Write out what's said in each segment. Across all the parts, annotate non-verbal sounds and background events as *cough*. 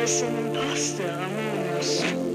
Er ist ein Imposter, Ramones. Tagebuch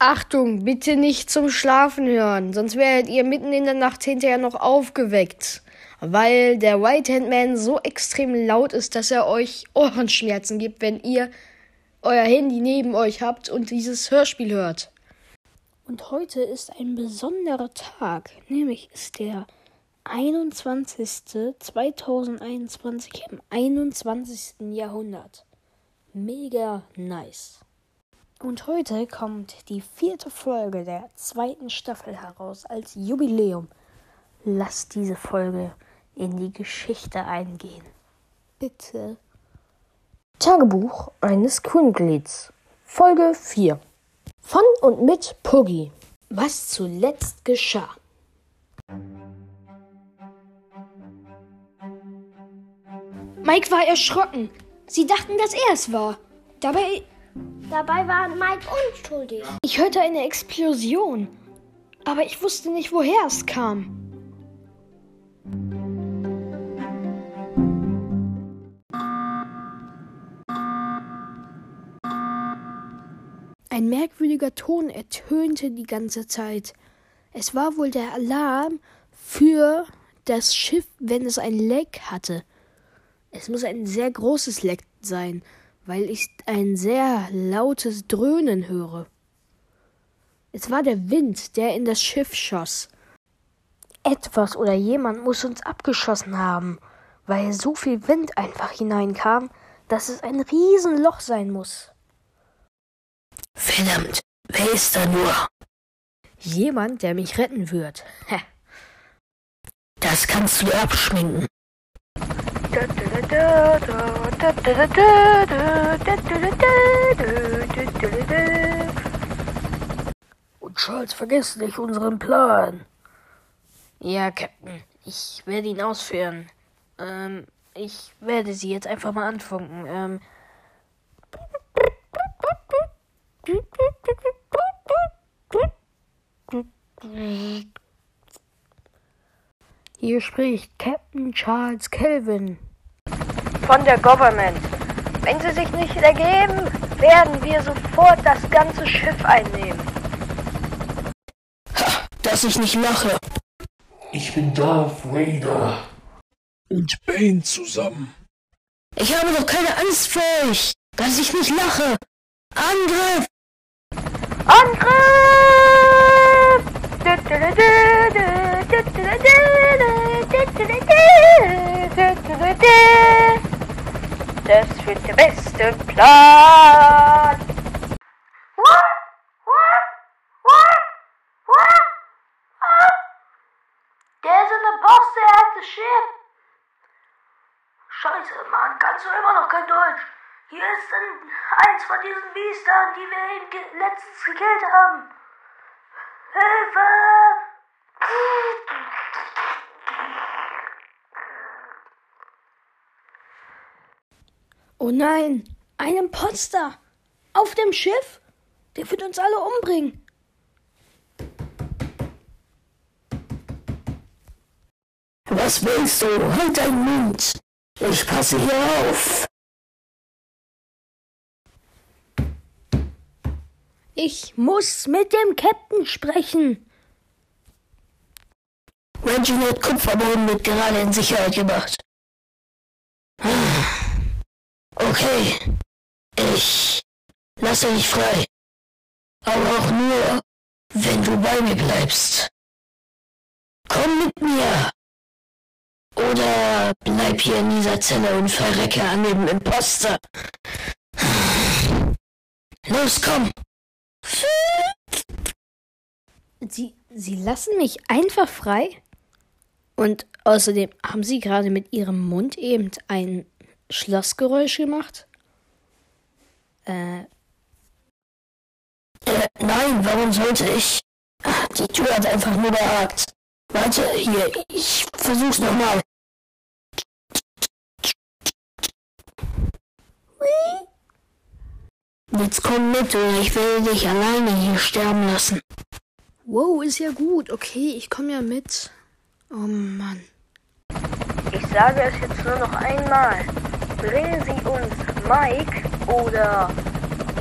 Achtung, bitte nicht zum Schlafen hören, sonst werdet ihr mitten in der Nacht hinterher noch aufgeweckt. Weil der Right Hand Man so extrem laut ist, dass er euch Ohrenschmerzen gibt, wenn ihr euer Handy neben euch habt und dieses Hörspiel hört. Und heute ist ein besonderer Tag, nämlich ist der 21.2021 im 21. Jahrhundert. Mega nice. Und heute kommt die vierte Folge der zweiten Staffel heraus als Jubiläum. Lasst diese Folge in die Geschichte eingehen. Bitte. Tagebuch eines Crewmitglieds. Folge 4. Von und mit Puggy. Was zuletzt geschah. Mike war erschrocken. Sie dachten, dass er es war. Dabei Dabei war Mike unschuldig. Ich hörte eine Explosion, aber ich wusste nicht, woher es kam. Ein merkwürdiger Ton ertönte die ganze Zeit. Es war wohl der Alarm für das Schiff, wenn es ein Leck hatte. Es muss ein sehr großes Leck sein, weil ich ein sehr lautes Dröhnen höre. Es war der Wind, der in das Schiff schoss. Etwas oder jemand muss uns abgeschossen haben, weil so viel Wind einfach hineinkam, dass es ein Riesenloch sein muss. Verdammt, wer ist da nur? Jemand, der mich retten wird. *laughs* Das kannst du abschminken. Und Charles, vergiss nicht unseren Plan. Ja, Captain, ich werde ihn ausführen. Ähm, ich werde sie jetzt einfach mal anfunken. Ähm. Hier spricht Captain Charles Kelvin. Von der Government. Wenn sie sich nicht ergeben, werden wir sofort das ganze Schiff einnehmen. Dass ich nicht lache. Ich bin Darth Vader. Und Bane zusammen. Ich habe doch keine Angst vor euch. Dass ich nicht lache. Angriff! Das wird der beste Plan. There's an imposter at the ship. Scheiße, Mann, kannst du immer noch kein Deutsch? Hier ist ein, eins von diesen Biestern, die wir eben ge letztens gekillt haben. Hilfe! Oh nein, ein Imposter! Auf dem Schiff? Der wird uns alle umbringen. Was willst du? Halt deinen Mund! Ich passe hier auf! Ich muss mit dem Captain sprechen. Reginald Kupferboden wird gerade in Sicherheit gebracht. Okay, ich lasse dich frei. Aber auch nur, wenn du bei mir bleibst. Komm mit mir! Oder bleib hier in dieser Zelle und verrecke an dem Imposter. Los, komm! Sie, Sie lassen mich einfach frei? Und außerdem haben Sie gerade mit Ihrem Mund eben ein Schlossgeräusch gemacht? Äh, Äh, nein, warum sollte ich? Die Tür hat einfach nur behagt. Warte, hier, ich versuch's nochmal. Jetzt komm mit oder ich werde dich alleine hier sterben lassen. Wow, ist ja gut. Okay, ich komme ja mit. Oh Mann. Ich sage es jetzt nur noch einmal. Bringen Sie uns Mike oder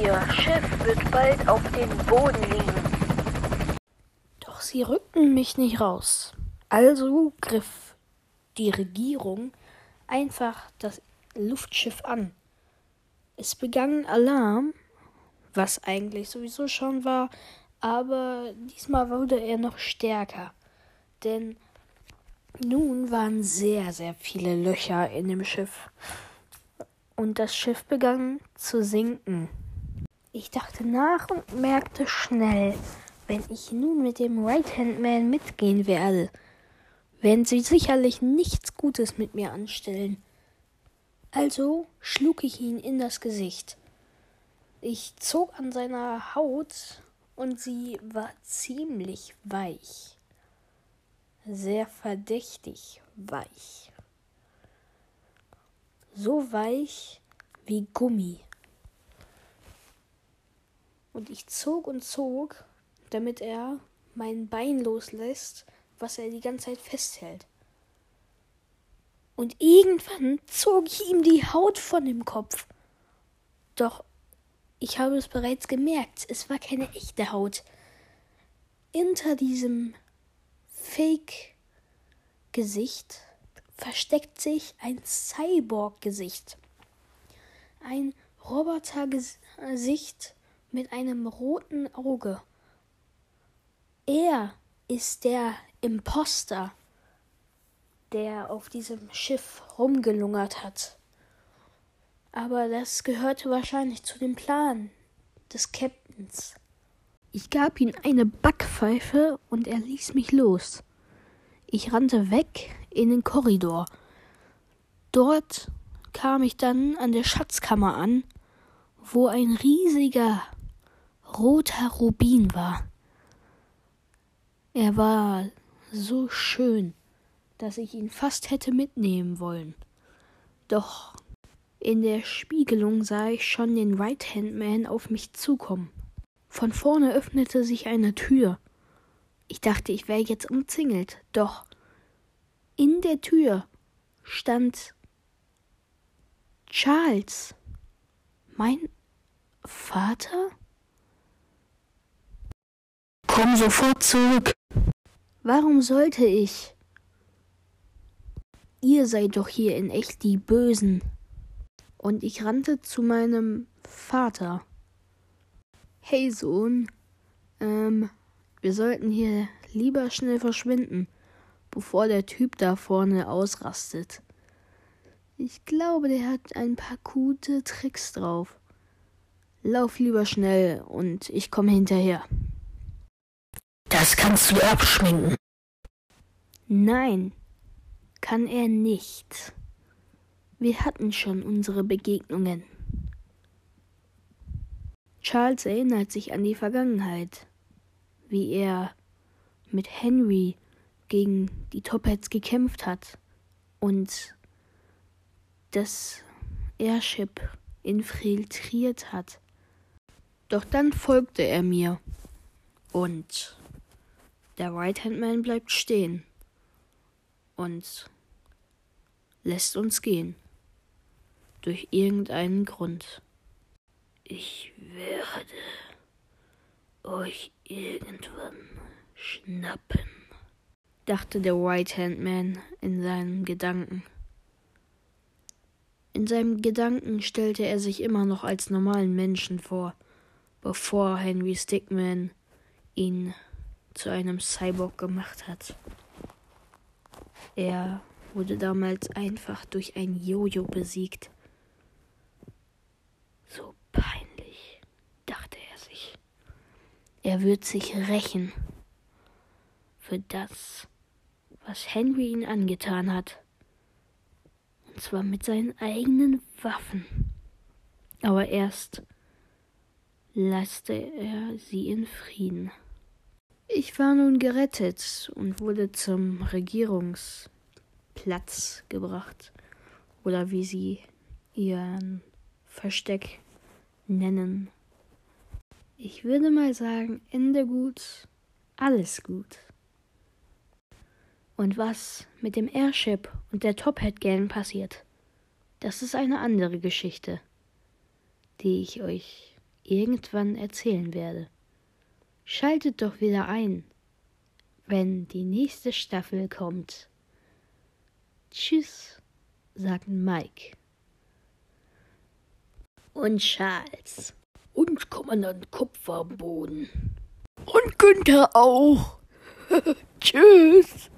Ihr Schiff wird bald auf dem Boden liegen. Doch sie rückten mich nicht raus. Also griff die Regierung einfach das Luftschiff an. Es begann Alarm, was eigentlich sowieso schon war, aber diesmal wurde er noch stärker. Denn nun waren sehr, sehr viele Löcher in dem Schiff. Und das Schiff begann zu sinken. Ich dachte nach und merkte schnell, wenn ich nun mit dem Right-Hand-Man mitgehen werde, werden sie sicherlich nichts Gutes mit mir anstellen. Also schlug ich ihn in das Gesicht. Ich zog an seiner Haut und sie war ziemlich weich. Sehr verdächtig weich. So weich wie Gummi. Und ich zog und zog, damit er mein Bein loslässt, was er die ganze Zeit festhält. Und irgendwann zog ich ihm die Haut von dem Kopf. Doch ich habe es bereits gemerkt, es war keine echte Haut. Hinter diesem Fake-Gesicht versteckt sich ein Cyborg-Gesicht. Ein Roboter-Gesicht mit einem roten Auge. Er ist der Imposter, der auf diesem Schiff rumgelungert hat. Aber das gehörte wahrscheinlich zu dem Plan des Captains. Ich gab ihm eine Backpfeife und er ließ mich los. Ich rannte weg in den Korridor. Dort kam ich dann an der Schatzkammer an, wo ein riesiger roter Rubin war. Er war so schön, dass ich ihn fast hätte mitnehmen wollen. Doch in der Spiegelung sah ich schon den Right-Hand-Man auf mich zukommen. Von vorne öffnete sich eine Tür. Ich dachte, ich wäre jetzt umzingelt, doch in der Tür stand Charles, mein Vater? Komm sofort zurück. Warum sollte ich? Ihr seid doch hier in echt die Bösen. Und ich rannte zu meinem Vater. Hey Sohn, ähm, wir sollten hier lieber schnell verschwinden, bevor der Typ da vorne ausrastet. Ich glaube, der hat ein paar gute Tricks drauf. Lauf lieber schnell und ich komme hinterher. Das kannst du abschminken. Nein, kann er nicht. Wir hatten schon unsere Begegnungen. Charles erinnert sich an die Vergangenheit, wie er mit Henry gegen die Topheads gekämpft hat und das Airship infiltriert hat. Doch dann folgte er mir und der Right-Hand-Man bleibt stehen und lässt uns gehen. Durch irgendeinen Grund. Ich werde euch irgendwann schnappen, dachte der Right-Hand-Man in seinen Gedanken. In seinem Gedanken stellte er sich immer noch als normalen Menschen vor, bevor Henry Stickman ihn zu einem Cyborg gemacht hat. Er wurde damals einfach durch ein Jojo besiegt. So peinlich, dachte er sich. Er wird sich rächen für das, was Henry ihn angetan hat. Und zwar mit seinen eigenen Waffen. Aber erst lasste er sie in Frieden. Ich war nun gerettet und wurde zum Regierungsdienstleister Platz gebracht. Oder wie sie ihren Versteck nennen. Ich würde mal sagen, Ende gut, alles gut. Und was mit dem Airship und der Top Hat Gang passiert, das ist eine andere Geschichte, die ich euch irgendwann erzählen werde. Schaltet doch wieder ein, wenn die nächste Staffel kommt. Tschüss, sagten Mike. Und Charles. Und Kommandant Kopf am Boden. Und Günther auch. *laughs* Tschüss.